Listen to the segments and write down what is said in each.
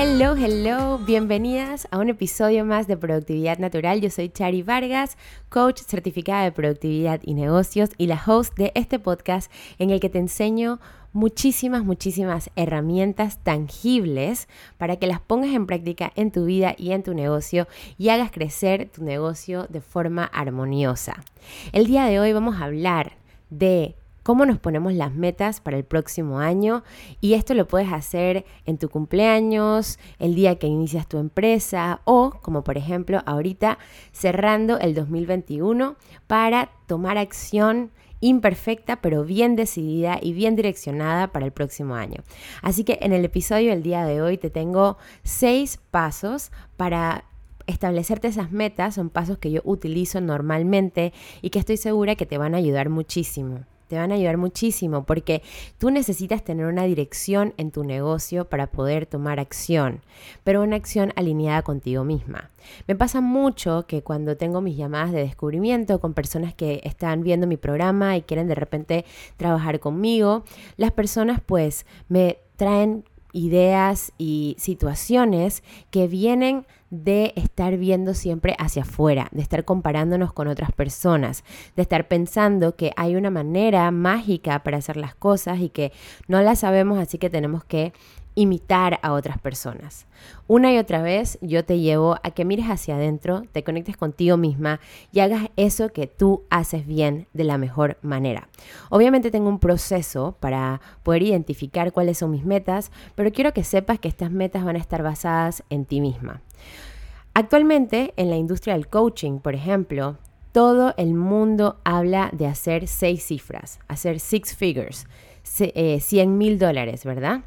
Hello, hello, bienvenidas a un episodio más de Productividad Natural. Yo soy Chari Vargas, coach certificada de productividad y negocios y la host de este podcast en el que te enseño muchísimas, muchísimas herramientas tangibles para que las pongas en práctica en tu vida y en tu negocio y hagas crecer tu negocio de forma armoniosa. El día de hoy vamos a hablar de cómo nos ponemos las metas para el próximo año y esto lo puedes hacer en tu cumpleaños, el día que inicias tu empresa o como por ejemplo ahorita cerrando el 2021 para tomar acción imperfecta, pero bien decidida y bien direccionada para el próximo año. Así que en el episodio del día de hoy te tengo seis pasos para establecerte esas metas. Son pasos que yo utilizo normalmente y que estoy segura que te van a ayudar muchísimo te van a ayudar muchísimo porque tú necesitas tener una dirección en tu negocio para poder tomar acción, pero una acción alineada contigo misma. Me pasa mucho que cuando tengo mis llamadas de descubrimiento con personas que están viendo mi programa y quieren de repente trabajar conmigo, las personas pues me traen ideas y situaciones que vienen de estar viendo siempre hacia afuera, de estar comparándonos con otras personas, de estar pensando que hay una manera mágica para hacer las cosas y que no la sabemos, así que tenemos que imitar a otras personas. Una y otra vez yo te llevo a que mires hacia adentro, te conectes contigo misma y hagas eso que tú haces bien de la mejor manera. Obviamente tengo un proceso para poder identificar cuáles son mis metas, pero quiero que sepas que estas metas van a estar basadas en ti misma. Actualmente en la industria del coaching, por ejemplo, todo el mundo habla de hacer seis cifras, hacer six figures, 100 eh, mil dólares, ¿verdad?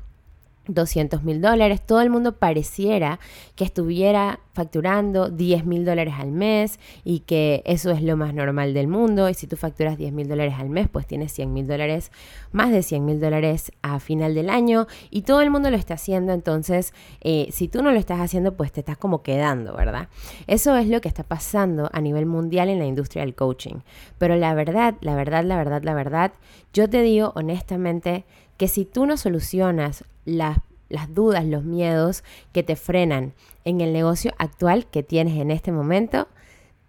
200 mil dólares, todo el mundo pareciera que estuviera facturando 10 mil dólares al mes y que eso es lo más normal del mundo. Y si tú facturas 10 mil dólares al mes pues tienes 100 mil dólares, más de 100 mil dólares a final del año. Y todo el mundo lo está haciendo. Entonces eh, si tú no lo estás haciendo pues te estás como quedando, ¿verdad? Eso es lo que está pasando a nivel mundial en la industria del coaching, pero la verdad, la verdad, la verdad, la verdad, yo te digo honestamente que si tú no solucionas las, las dudas, los miedos que te frenan en el negocio actual que tienes en este momento,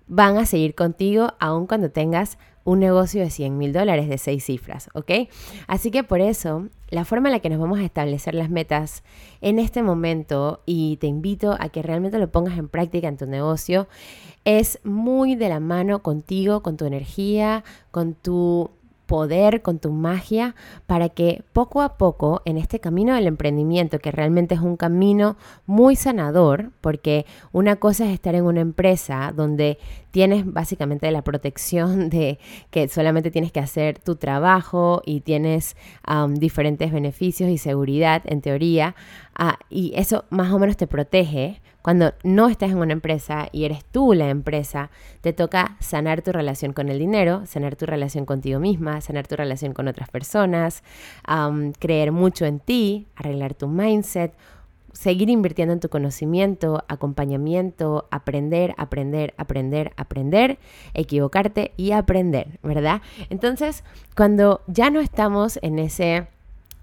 van a seguir contigo aun cuando tengas un negocio de 100 mil dólares de seis cifras, ¿ok? Así que por eso, la forma en la que nos vamos a establecer las metas en este momento, y te invito a que realmente lo pongas en práctica en tu negocio, es muy de la mano contigo, con tu energía, con tu poder, con tu magia, para que poco a poco en este camino del emprendimiento, que realmente es un camino muy sanador, porque una cosa es estar en una empresa donde tienes básicamente la protección de que solamente tienes que hacer tu trabajo y tienes diferentes beneficios y seguridad en teoría, ah, y eso más o menos te protege cuando no estás en una empresa y eres tú la empresa, te toca sanar tu relación con el dinero, sanar tu relación contigo misma, sanar tu relación con otras personas, creer mucho en ti, arreglar tu mindset, seguir invirtiendo en tu conocimiento, acompañamiento, aprender, aprender, aprender, aprender, equivocarte y aprender, ¿verdad? Entonces, cuando ya no estamos en ese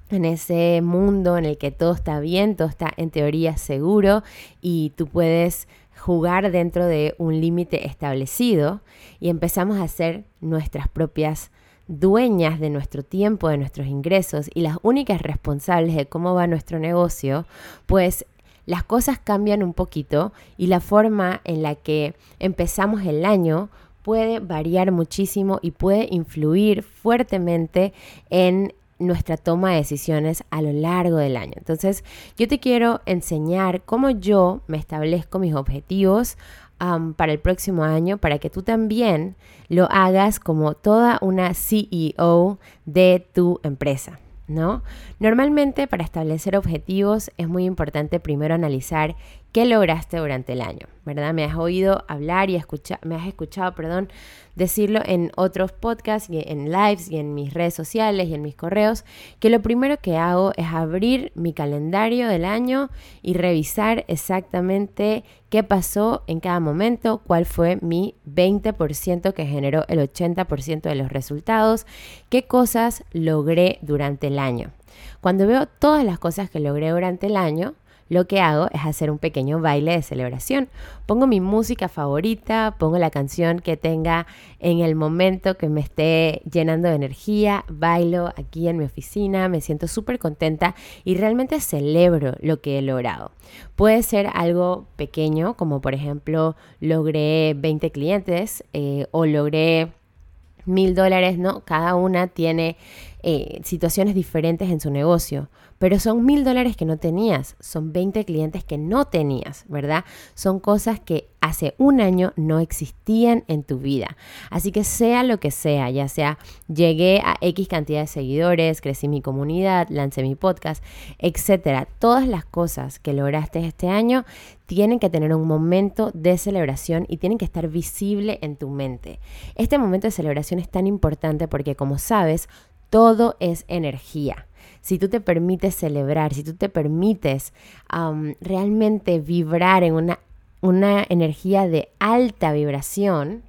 en ese mundo en el que todo está bien, todo está en teoría seguro y tú puedes jugar dentro de un límite establecido y empezamos a ser nuestras propias dueñas de nuestro tiempo, de nuestros ingresos y las únicas responsables de cómo va nuestro negocio, pues las cosas cambian un poquito y la forma en la que empezamos el año puede variar muchísimo y puede influir fuertemente en nuestra toma de decisiones a lo largo del año. Entonces, yo te quiero enseñar cómo yo me establezco mis objetivos para el próximo año para que tú también lo hagas como toda una CEO de tu empresa. ¿No? Normalmente para establecer objetivos es muy importante primero analizar qué lograste durante el año, ¿verdad? Me has oído hablar y escucha, me has escuchado, perdón, decirlo en otros podcasts y en lives y en mis redes sociales y en mis correos, que lo primero que hago es abrir mi calendario del año y revisar exactamente qué pasó en cada momento, cuál fue mi 20% que generó el 80% de los resultados, qué cosas logré durante el año. Cuando veo todas las cosas que logré durante el año, lo que hago es hacer un pequeño baile de celebración. Pongo mi música favorita, pongo la canción que tenga en el momento que me esté llenando de energía, bailo aquí en mi oficina, me siento súper contenta y realmente celebro lo que he logrado. Puede ser algo pequeño, como por ejemplo logré 20 clientes eh, o logré mil dólares, ¿no? Cada una tiene eh, situaciones diferentes en su negocio, pero son mil dólares que no tenías, son 20 clientes que no tenías, ¿verdad? Son cosas que hace un año no existían en tu vida. Así que sea lo que sea, ya sea llegué a X cantidad de seguidores, crecí mi comunidad, lancé mi podcast, etcétera, todas las cosas que lograste este año tienen que tener un momento de celebración y tienen que estar visible en tu mente. Este momento de celebración es tan importante porque como sabes, todo es energía. Si tú te permites celebrar, si tú te permites realmente vibrar en una, una energía de alta vibración,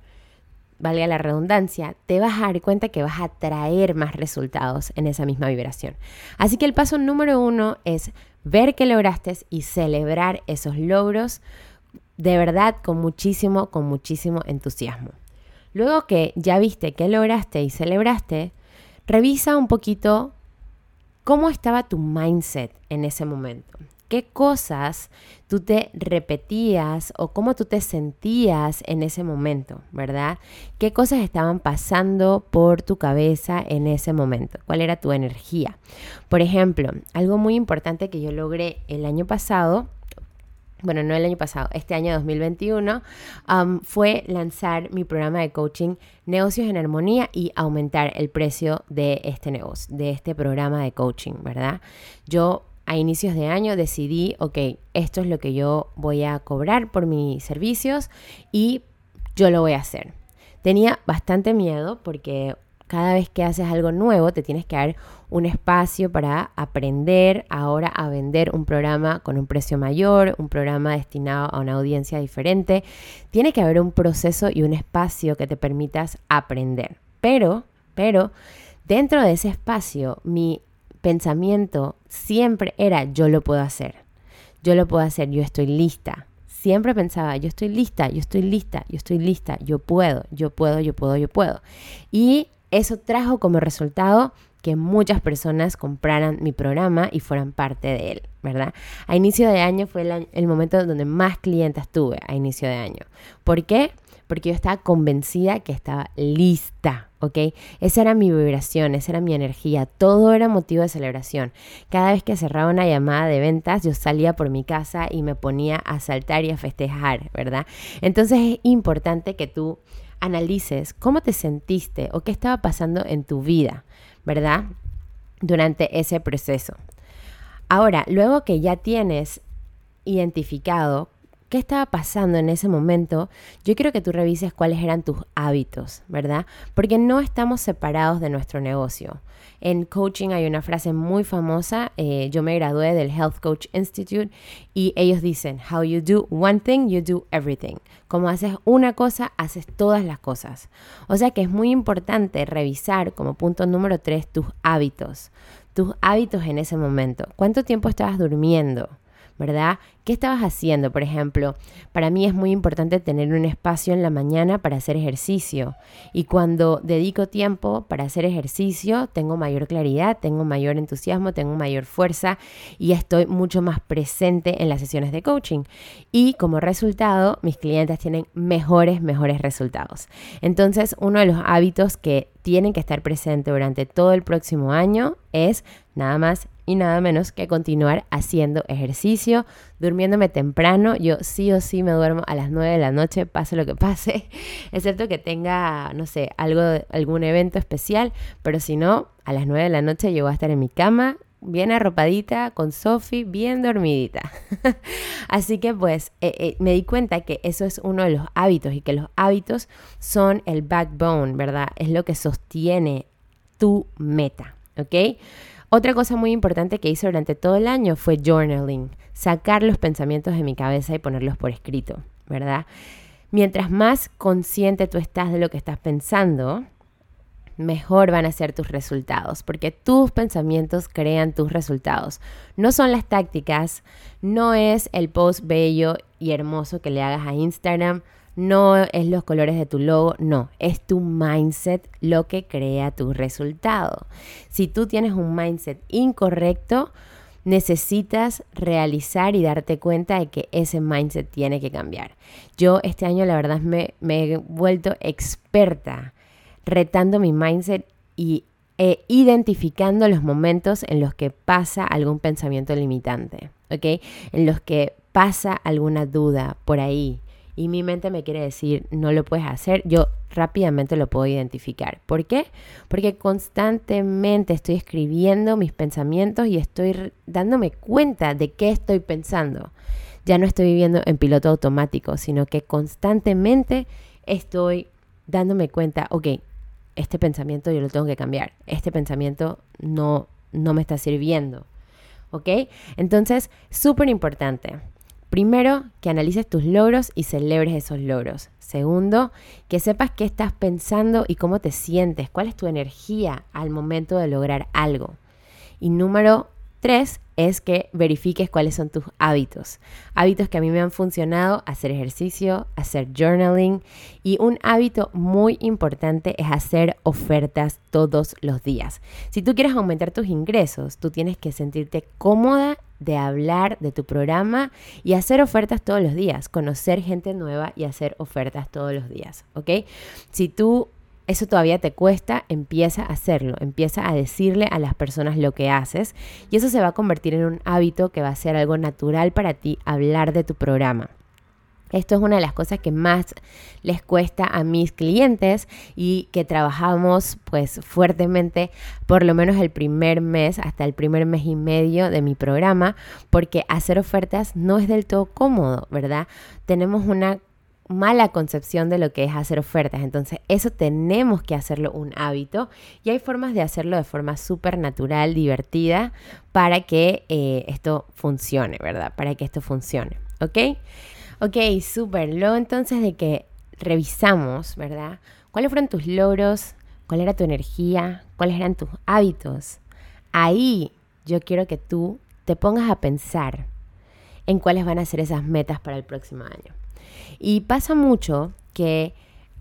valga la redundancia, te vas a dar cuenta que vas a traer más resultados en esa misma vibración. Así que el paso número uno es ver que lograste y celebrar esos logros de verdad con muchísimo, con muchísimo entusiasmo. Luego que ya viste que lograste y celebraste, Revisa un poquito cómo estaba tu mindset en ese momento. ¿Qué cosas tú te repetías o cómo tú te sentías en ese momento, verdad? ¿Qué cosas estaban pasando por tu cabeza en ese momento? ¿Cuál era tu energía? Por ejemplo, algo muy importante que yo logré el año pasado bueno, no el año pasado, este año 2021, fue lanzar mi programa de coaching Negocios en Armonía y aumentar el precio de este negocio, de este programa de coaching, ¿verdad? Yo a inicios de año decidí, ok, esto es lo que yo voy a cobrar por mis servicios y yo lo voy a hacer. Tenía bastante miedo porque cada vez que haces algo nuevo te tienes que dar un espacio para aprender ahora a vender un programa con un precio mayor, un programa destinado a una audiencia diferente. Tiene que haber un proceso y un espacio que te permitas aprender. Pero, pero, dentro de ese espacio, mi pensamiento siempre era yo lo puedo hacer. Yo lo puedo hacer, yo estoy lista. Siempre pensaba, yo estoy lista, yo estoy lista, yo estoy lista, yo puedo, yo puedo, yo puedo, yo puedo. Y eso trajo como resultado que muchas personas compraran mi programa y fueran parte de él, ¿verdad? A inicio de año fue el, momento donde más clientes tuve, a inicio de año. ¿Por qué? Porque yo estaba convencida que estaba lista, ¿ok? Esa era mi vibración, esa era mi energía, todo era motivo de celebración. Cada vez que cerraba una llamada de ventas, yo salía por mi casa y me ponía a saltar y a festejar, ¿verdad? Entonces es importante que tú analices cómo te sentiste o qué estaba pasando en tu vida, ¿verdad? Durante ese proceso. Ahora, luego que ya tienes identificado qué estaba pasando en ese momento, yo quiero que tú revises cuáles eran tus hábitos, ¿verdad? Porque no estamos separados de nuestro negocio. En coaching hay una frase muy famosa, eh, yo me gradué del Health Coach Institute y ellos dicen, how you do one thing, you do everything. Como haces una cosa, haces todas las cosas. O sea que es muy importante revisar como punto número tres tus hábitos, tus hábitos en ese momento. ¿Cuánto tiempo estabas durmiendo? ¿Verdad? ¿Qué estabas haciendo? Por ejemplo, para mí es muy importante tener un espacio en la mañana para hacer ejercicio. Y cuando dedico tiempo para hacer ejercicio, tengo mayor claridad, tengo mayor entusiasmo, tengo mayor fuerza y estoy mucho más presente en las sesiones de coaching. Y como resultado, mis clientes tienen mejores, mejores resultados. Entonces, uno de los hábitos que tienen que estar presentes durante todo el próximo año es nada más y nada menos que continuar haciendo ejercicio, durmiéndome temprano. Yo sí o sí me duermo a las 9 de la noche, pase lo que pase, excepto que tenga, no sé, algo, algún evento especial, pero si no, a las 9 de la noche yo voy a estar en mi cama, bien arropadita, con Sophie, bien dormidita. Así que pues eh, eh, me di cuenta que eso es uno de los hábitos y que los hábitos son el backbone, ¿verdad? Es lo que sostiene tu meta, ¿ok? Otra cosa muy importante que hice durante todo el año fue journaling, sacar los pensamientos de mi cabeza y ponerlos por escrito, ¿verdad? Mientras más consciente tú estás de lo que estás pensando, mejor van a ser tus resultados, porque tus pensamientos crean tus resultados. No son las tácticas, no es el post bello y hermoso que le hagas a Instagram, no es los colores de tu logo, no, es tu mindset lo que crea tu resultado. Si tú tienes un mindset incorrecto, necesitas realizar y darte cuenta de que ese mindset tiene que cambiar. Yo este año la verdad me, me he vuelto experta retando mi mindset y e identificando los momentos en los que pasa algún pensamiento limitante, ¿ok? En los que pasa alguna duda por ahí, y mi mente me quiere decir, no lo puedes hacer, yo rápidamente lo puedo identificar. ¿Por qué? Porque constantemente estoy escribiendo mis pensamientos y estoy dándome cuenta de qué estoy pensando. Ya no estoy viviendo en piloto automático, sino que constantemente estoy dándome cuenta, ok, este pensamiento yo lo tengo que cambiar, este pensamiento no, no me está sirviendo. ¿Ok? Entonces, súper importante. Primero, que analices tus logros y celebres esos logros. Segundo, que sepas qué estás pensando y cómo te sientes, cuál es tu energía al momento de lograr algo. Y número Tres es que verifiques cuáles son tus hábitos. Hábitos que a mí me han funcionado, hacer ejercicio, hacer journaling y un hábito muy importante es hacer ofertas todos los días. Si tú quieres aumentar tus ingresos, tú tienes que sentirte cómoda de hablar de tu programa y hacer ofertas todos los días, conocer gente nueva y hacer ofertas todos los días, ¿ok? Si tú eso todavía te cuesta, empieza a hacerlo, empieza a decirle a las personas lo que haces y eso se va a convertir en un hábito que va a ser algo natural para ti hablar de tu programa. Esto es una de las cosas que más les cuesta a mis clientes y que trabajamos pues fuertemente por lo menos el primer mes hasta el primer mes y medio de mi programa porque hacer ofertas no es del todo cómodo, ¿verdad? Tenemos una mala concepción de lo que es hacer ofertas. Entonces, eso tenemos que hacerlo un hábito y hay formas de hacerlo de forma súper natural, divertida, para que eh, esto funcione, ¿verdad? Para que esto funcione, ¿ok? Ok, súper. Luego entonces de que revisamos, ¿verdad? ¿Cuáles fueron tus logros? ¿Cuál era tu energía? ¿Cuáles eran tus hábitos? Ahí yo quiero que tú te pongas a pensar en cuáles van a ser esas metas para el próximo año. Y pasa mucho que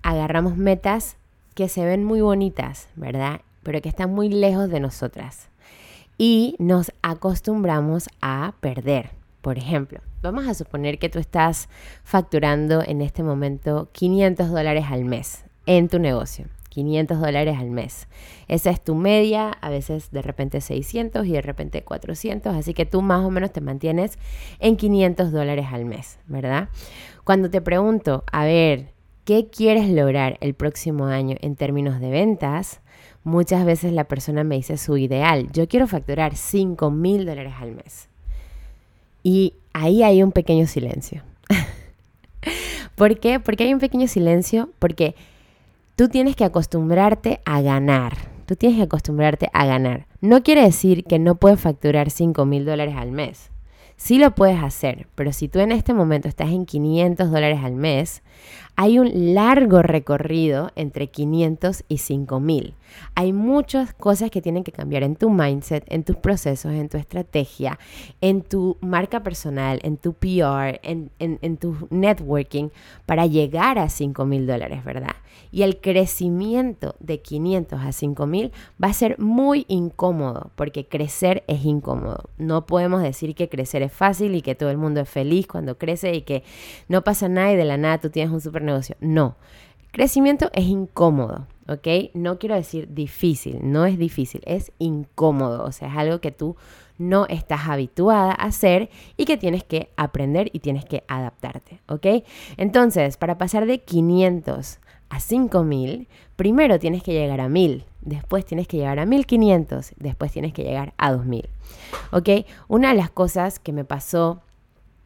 agarramos metas que se ven muy bonitas, ¿verdad? Pero que están muy lejos de nosotras. Y nos acostumbramos a perder. Por ejemplo, vamos a suponer que tú estás facturando en este momento 500 dólares al mes en tu negocio. 500 dólares al mes. Esa es tu media, a veces de repente 600 y de repente 400, así que tú más o menos te mantienes en 500 dólares al mes, ¿verdad? Cuando te pregunto, a ver, ¿qué quieres lograr el próximo año en términos de ventas? Muchas veces la persona me dice su ideal, yo quiero facturar 5 mil dólares al mes. Y ahí hay un pequeño silencio. ¿Por qué? Porque hay un pequeño silencio, porque tú tienes que acostumbrarte a ganar. Tú tienes que acostumbrarte a ganar. No quiere decir que no puedes facturar 5 mil dólares al mes. Sí lo puedes hacer, pero si tú en este momento estás en 500 dólares al mes, hay un largo recorrido entre 500 y 5000. Hay muchas cosas que tienen que cambiar en tu mindset, en tus procesos, en tu estrategia, en tu marca personal, en tu PR, en, en tu networking para llegar a 5000 dólares, ¿verdad? Y el crecimiento de 500 a 5000 va a ser muy incómodo porque crecer es incómodo. No podemos decir que crecer es fácil y que todo el mundo es feliz cuando crece y que no pasa nada y de la nada tú tienes un super negocio. No. Crecimiento es incómodo, ¿ok? No quiero decir difícil, no es difícil, es incómodo, o sea, es algo que tú no estás habituada a hacer y que tienes que aprender y tienes que adaptarte, ¿ok? Entonces, para pasar de 500 a 5000, primero tienes que llegar a 1000, después tienes que llegar a 1500, después tienes que llegar a 2000. ¿Ok? Una de las cosas que me pasó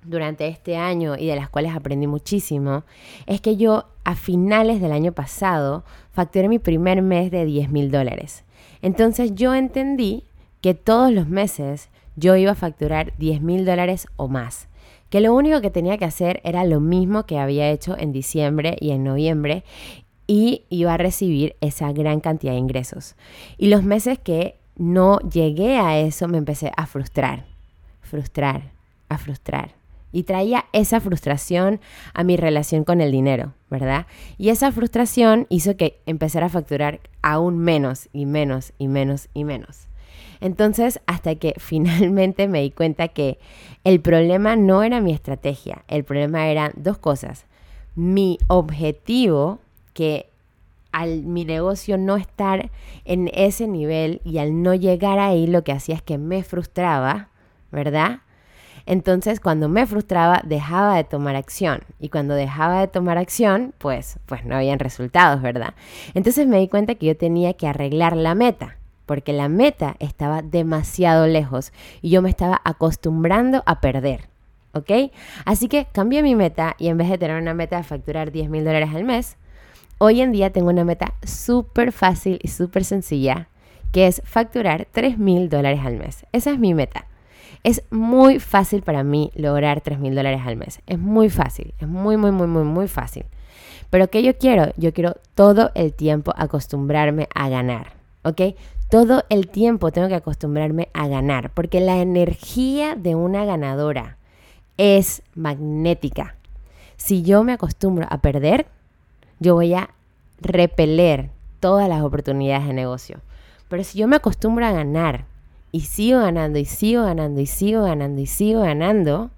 durante este año y de las cuales aprendí muchísimo es que yo a finales del año pasado facturé mi primer mes de 10 mil dólares. Entonces yo entendí que todos los meses yo iba a facturar 10 mil dólares o más que lo único que tenía que hacer era lo mismo que había hecho en diciembre y en noviembre y iba a recibir esa gran cantidad de ingresos. Y los meses que no llegué a eso me empecé a frustrar, frustrar, a frustrar. Y traía esa frustración a mi relación con el dinero, ¿verdad? Y esa frustración hizo que empezara a facturar aún menos y menos y menos y menos. Entonces, hasta que finalmente me di cuenta que el problema no era mi estrategia, el problema eran dos cosas. Mi objetivo, que al mi negocio no estar en ese nivel y al no llegar ahí, lo que hacía es que me frustraba, ¿verdad? Entonces, cuando me frustraba, dejaba de tomar acción. Y cuando dejaba de tomar acción, pues, pues no habían resultados, ¿verdad? Entonces me di cuenta que yo tenía que arreglar la meta porque la meta estaba demasiado lejos y yo me estaba acostumbrando a perder. ¿Ok? Así que cambié mi meta y en vez de tener una meta de facturar 10 mil dólares al mes, hoy en día tengo una meta súper fácil y súper sencilla, que es facturar 3 mil dólares al mes. Esa es mi meta. Es muy fácil para mí lograr 3 mil dólares al mes. Es muy fácil, es muy, muy, muy, muy, muy fácil. Pero ¿qué yo quiero? Yo quiero todo el tiempo acostumbrarme a ganar. ¿Ok? todo el tiempo tengo que acostumbrarme a ganar, porque la energía de una ganadora es magnética. Si yo me acostumbro a perder, yo voy a repeler todas las oportunidades de negocio. Pero si yo me acostumbro a ganar y sigo ganando y sigo ganando y sigo ganando y sigo ganando,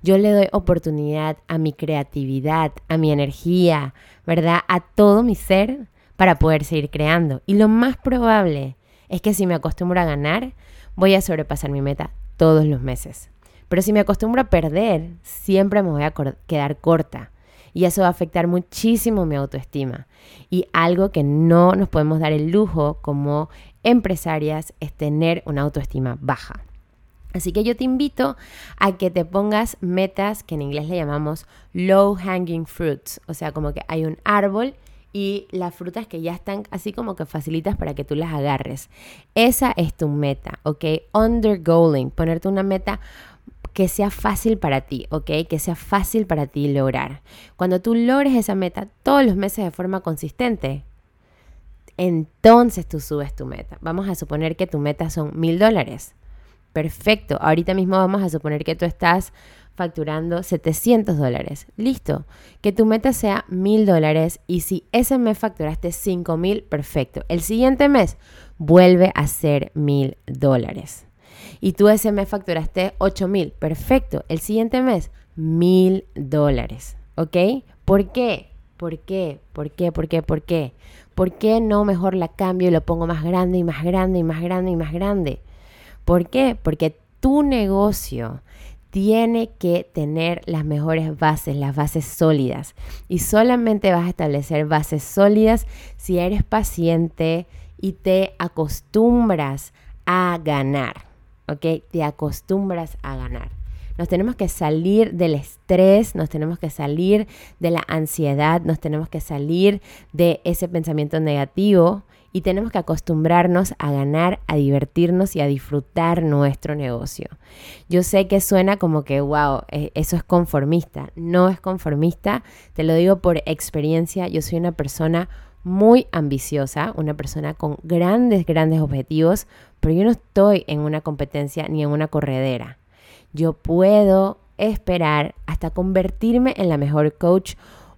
yo le doy oportunidad a mi creatividad, a mi energía, ¿verdad? A todo mi ser para poder seguir creando. Y lo más probable es que si me acostumbro a ganar, voy a sobrepasar mi meta todos los meses. Pero si me acostumbro a perder, siempre me voy a quedar corta. Y eso va a afectar muchísimo mi autoestima. Y algo que no nos podemos dar el lujo como empresarias es tener una autoestima baja. Así que yo te invito a que te pongas metas que en inglés le llamamos low hanging fruits. O sea, como que hay un árbol y las frutas que ya están así como que facilitas para que tú las agarres. Esa es tu meta, ¿ok? Undergoing, ponerte una meta que sea fácil para ti, ¿ok? Que sea fácil para ti lograr. Cuando tú logres esa meta todos los meses de forma consistente, entonces tú subes tu meta. Vamos a suponer que tu meta son mil dólares. Perfecto. Ahorita mismo vamos a suponer que tú estás facturando 700 dólares. Listo. Que tu meta sea 1000 dólares y si ese mes facturaste 5000, perfecto. El siguiente mes vuelve a ser 1000 dólares. Y tú ese mes facturaste 8000, perfecto. El siguiente mes 1000 dólares. ¿Ok? ¿Por qué? ¿Por qué? ¿Por qué? ¿Por qué? ¿Por qué? ¿Por qué no mejor la cambio y lo pongo más grande y más grande y más grande y más grande? ¿Por qué? Porque tu negocio tiene que tener las mejores bases, las bases sólidas. Y solamente vas a establecer bases sólidas si eres paciente y te acostumbras a ganar. ¿Ok? Te acostumbras a ganar. Nos tenemos que salir del estrés, nos tenemos que salir de la ansiedad, nos tenemos que salir de ese pensamiento negativo y tenemos que acostumbrarnos a ganar, a divertirnos y a disfrutar nuestro negocio. Yo sé que suena como que, wow, e, eso es conformista. No es conformista, te lo digo por experiencia, yo soy una persona muy ambiciosa, una persona con grandes, grandes objetivos, pero yo no estoy en una competencia ni en una corredera. Yo puedo esperar hasta convertirme en la mejor coach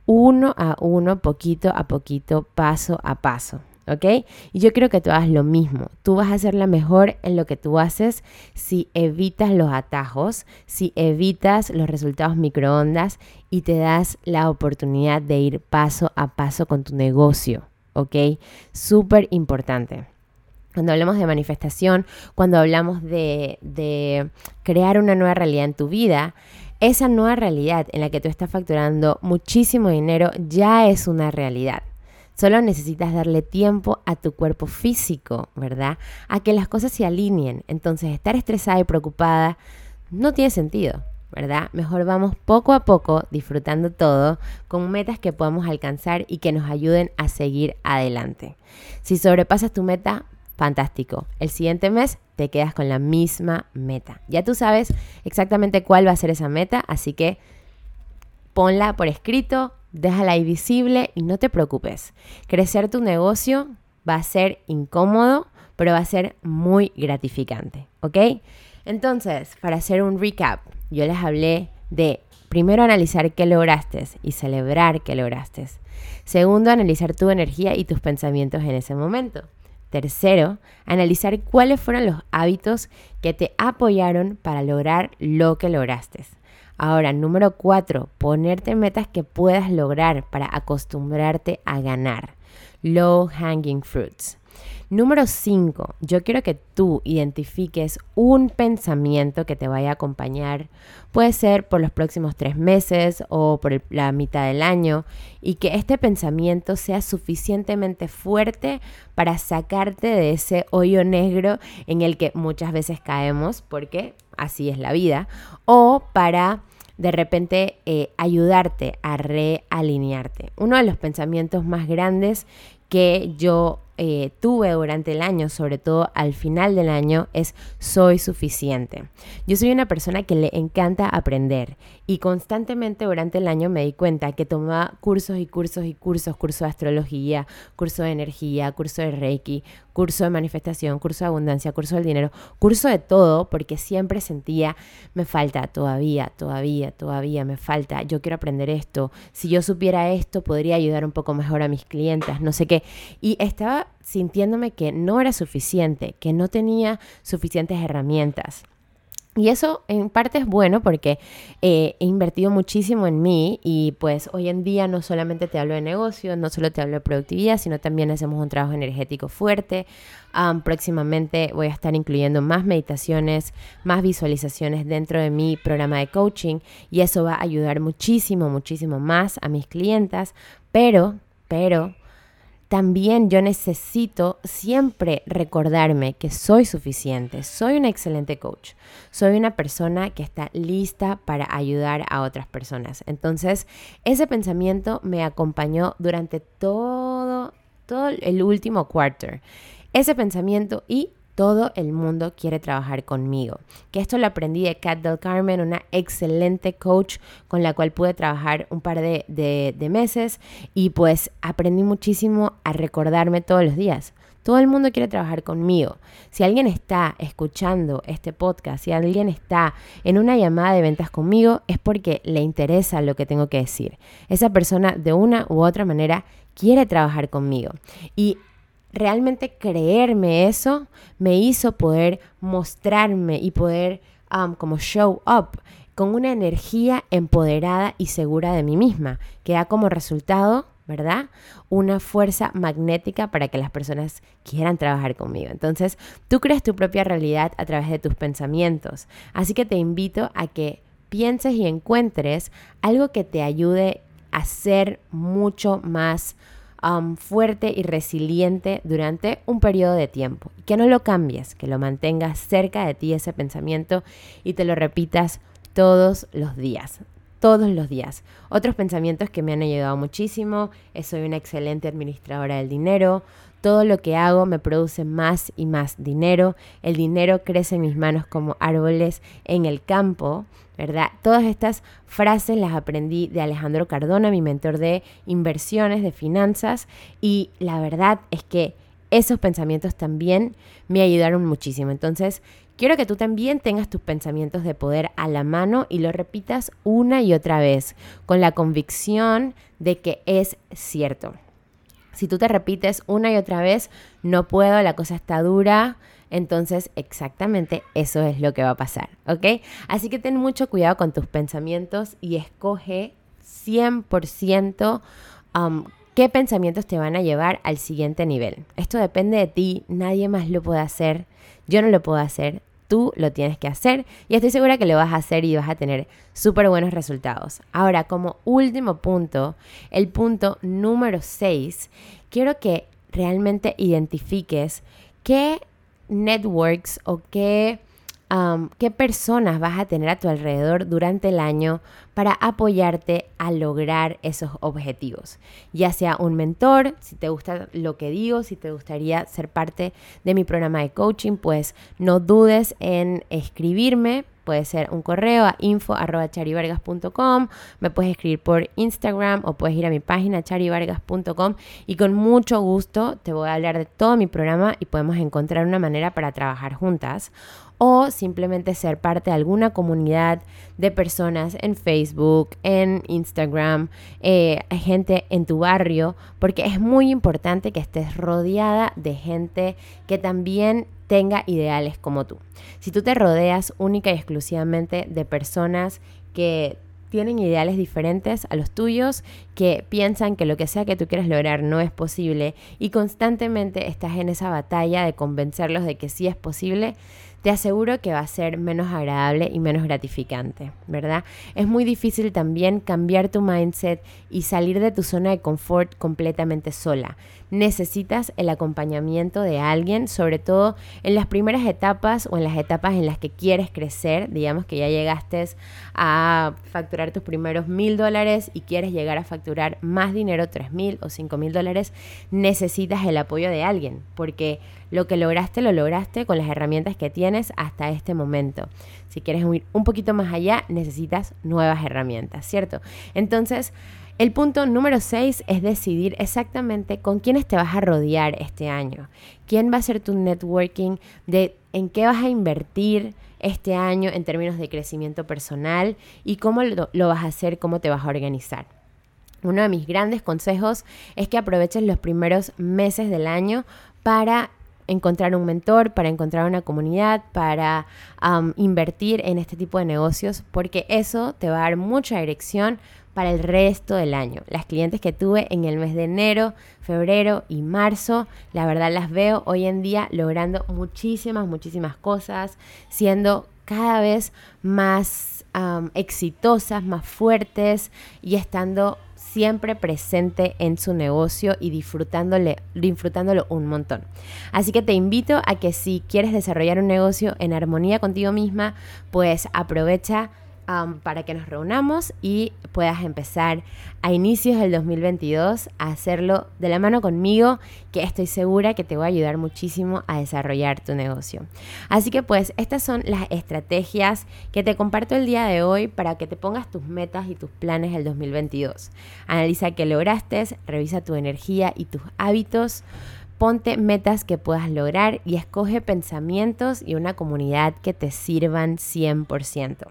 uno a uno, poquito a poquito, paso a paso. ¿Ok? Y yo creo que tú hagas lo mismo. Tú vas a ser la mejor en lo que tú haces si evitas los atajos, si evitas los resultados microondas y te das la oportunidad de ir paso a paso con tu negocio, ¿ok? Súper importante. Cuando hablamos de manifestación, cuando hablamos de, de crear una nueva realidad en tu vida, esa nueva realidad en la que tú estás facturando muchísimo dinero ya es una realidad. Solo necesitas darle tiempo a tu cuerpo físico, ¿verdad? A que las cosas se alineen. Entonces, estar estresada y preocupada no tiene sentido, ¿verdad? Mejor vamos poco a poco disfrutando todo con metas que podamos alcanzar y que nos ayuden a seguir adelante. Si sobrepasas tu meta, fantástico. El siguiente mes te quedas con la misma meta. Ya tú sabes exactamente cuál va a ser esa meta, así que ponla por escrito, déjala ahí visible y no te preocupes. Crecer tu negocio va a ser incómodo, pero va a ser muy gratificante, ¿ok? Entonces, para hacer un recap, yo les hablé de primero analizar qué lograste y celebrar qué lograste. Segundo, analizar tu energía y tus pensamientos en ese momento. Tercero, analizar cuáles fueron los hábitos que te apoyaron para lograr lo que lograste. Ahora, número cuatro, ponerte metas que puedas lograr para acostumbrarte a ganar. Low hanging fruits. Número 5, yo quiero que tú identifiques un pensamiento que te vaya a acompañar. Puede ser por los próximos tres meses o por la mitad del año y que este pensamiento sea suficientemente fuerte para sacarte de ese hoyo negro en el que muchas veces caemos porque así es la vida o para de repente eh, ayudarte a realinearte. Uno de los pensamientos más grandes que yo eh, tuve durante el año, sobre todo al final del año, es soy suficiente. Yo soy una persona que le encanta aprender y constantemente durante el año me di cuenta que tomaba cursos y cursos y cursos, curso de astrología, curso de energía, curso de Reiki, curso de manifestación, curso de abundancia, curso del dinero, curso de todo, porque siempre sentía, me falta todavía, todavía, todavía, me falta, yo quiero aprender esto, si yo supiera esto podría ayudar un poco mejor a mis clientes, no sé qué. Y estaba sintiéndome que no era suficiente, que no tenía suficientes herramientas. Y eso en parte es bueno porque eh, he invertido muchísimo en mí y pues hoy en día no solamente te hablo de negocio, no solo te hablo de productividad, sino también hacemos un trabajo energético fuerte. próximamente voy a estar incluyendo más meditaciones, más visualizaciones dentro de mi programa de coaching y eso va a ayudar muchísimo, muchísimo más a mis clientas, pero, pero también yo necesito siempre recordarme que soy suficiente, soy una excelente coach, soy una persona que está lista para ayudar a otras personas. Entonces, ese pensamiento me acompañó durante todo, todo el último quarter. Ese pensamiento y todo el mundo quiere trabajar conmigo. Que esto lo aprendí de Kat Del Carmen, una excelente coach con la cual pude trabajar un par de, de meses y pues aprendí muchísimo a recordarme todos los días. Todo el mundo quiere trabajar conmigo. Si alguien está escuchando este podcast, si alguien está en una llamada de ventas conmigo, es porque le interesa lo que tengo que decir. Esa persona de una u otra manera quiere trabajar conmigo. Y realmente creerme eso me hizo poder mostrarme y poder um, como show up con una energía empoderada y segura de mí misma, que da como resultado, ¿verdad? Una fuerza magnética para que las personas quieran trabajar conmigo. Entonces, tú creas tu propia realidad a través de tus pensamientos. Así que te invito a que pienses y encuentres algo que te ayude a ser mucho más fuerte y resiliente durante un periodo de tiempo. Que no lo cambies, que lo mantengas cerca de ti ese pensamiento y te lo repitas todos los días. Todos los días. Otros pensamientos que me han ayudado muchísimo es soy una excelente administradora del dinero, todo lo que hago me produce más y más dinero, el dinero crece en mis manos como árboles en el campo, ¿verdad? Todas estas frases las aprendí de Alejandro Cardona, mi mentor de inversiones, de finanzas, y la verdad es que esos pensamientos también me ayudaron muchísimo. Entonces, quiero que tú también tengas tus pensamientos de poder a la mano y lo repitas una y otra vez, con la convicción de que es cierto. Si tú te repites una y otra vez, no puedo, la cosa está dura, entonces exactamente eso es lo que va a pasar, ¿ok? Así que ten mucho cuidado con tus pensamientos y escoge 100% um, qué pensamientos te van a llevar al siguiente nivel. Esto depende de ti, nadie más lo puede hacer, yo no lo puedo hacer, tú lo tienes que hacer y estoy segura que lo vas a hacer y vas a tener súper buenos resultados. Ahora, como último punto, el punto número 6, quiero que realmente identifiques qué networks o qué qué personas vas a tener a tu alrededor durante el año para apoyarte a lograr esos objetivos. Ya sea un mentor, si te gusta lo que digo, si te gustaría ser parte de mi programa de coaching, pues no dudes en escribirme puede ser un correo a info.charivargas.com, me puedes escribir por Instagram o puedes ir a mi página charivargas.com y con mucho gusto te voy a hablar de todo mi programa y podemos encontrar una manera para trabajar juntas o simplemente ser parte de alguna comunidad de personas en Facebook, en Instagram, eh, gente en tu barrio, porque es muy importante que estés rodeada de gente que también tenga ideales como tú. Si tú te rodeas única y exclusivamente de personas que tienen ideales diferentes a los tuyos, que piensan que lo que sea que tú quieras lograr no es posible y constantemente estás en esa batalla de convencerlos de que sí es posible, te aseguro que va a ser menos agradable y menos gratificante, ¿verdad? Es muy difícil también cambiar tu mindset y salir de tu zona de confort completamente sola. Necesitas el acompañamiento de alguien, sobre todo en las primeras etapas o en las etapas en las que quieres crecer, digamos que ya llegaste a facturar tus primeros mil dólares y quieres llegar a facturar más dinero, tres mil o cinco mil dólares, necesitas el apoyo de alguien, porque lo que lograste, lo lograste con las herramientas que tienes hasta este momento. Si quieres ir un poquito más allá, necesitas nuevas herramientas, ¿cierto? Entonces, el punto número 6 es decidir exactamente con quiénes te vas a rodear este año. ¿Quién va a ser tu networking? De en qué vas a invertir este año en términos de crecimiento personal y cómo lo, lo vas a hacer, cómo te vas a organizar. Uno de mis grandes consejos es que aproveches los primeros meses del año para encontrar un mentor, para encontrar una comunidad, para invertir en este tipo de negocios, porque eso te va a dar mucha dirección para el resto del año. Las clientes que tuve en el mes de enero, febrero y marzo, la verdad las veo hoy en día logrando muchísimas, muchísimas cosas, siendo cada vez más exitosas, más fuertes y estando siempre presente en su negocio y disfrutándole, disfrutándolo un montón. Así que te invito a que si quieres desarrollar un negocio en armonía contigo misma, pues aprovecha para que nos reunamos y puedas empezar a inicios del 2022 a hacerlo de la mano conmigo, que estoy segura que te va a ayudar muchísimo a desarrollar tu negocio. Así que pues estas son las estrategias que te comparto el día de hoy para que te pongas tus metas y tus planes del 2022. Analiza qué lograste, revisa tu energía y tus hábitos Ponte metas que puedas lograr y escoge pensamientos y una comunidad que te sirvan 100%.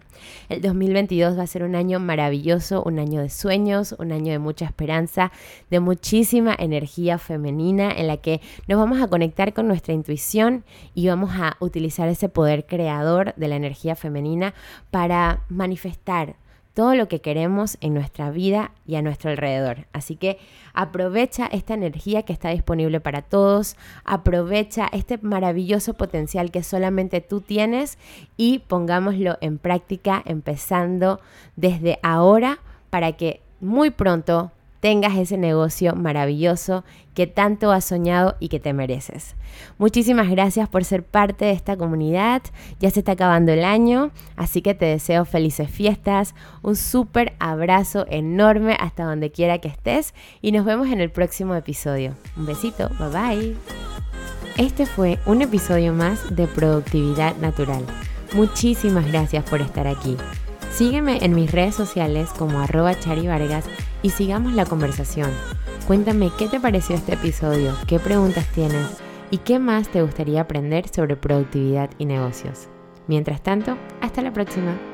El 2022 va a ser un año maravilloso, un año de sueños, un año de mucha esperanza, de muchísima energía femenina en la que nos vamos a conectar con nuestra intuición y vamos a utilizar ese poder creador de la energía femenina para manifestar todo lo que queremos en nuestra vida y a nuestro alrededor. Así que aprovecha esta energía que está disponible para todos, aprovecha este maravilloso potencial que solamente tú tienes y pongámoslo en práctica empezando desde ahora para que muy pronto tengas ese negocio maravilloso que tanto has soñado y que te mereces. Muchísimas gracias por ser parte de esta comunidad. Ya se está acabando el año, así que te deseo felices fiestas, un súper abrazo enorme hasta donde quiera que estés y nos vemos en el próximo episodio. Un besito, bye bye. Este fue un episodio más de Productividad Natural. Muchísimas gracias por estar aquí. Sígueme en mis redes sociales como arroba charivargas y sigamos la conversación. Cuéntame qué te pareció este episodio, qué preguntas tienes y qué más te gustaría aprender sobre productividad y negocios. Mientras tanto, hasta la próxima.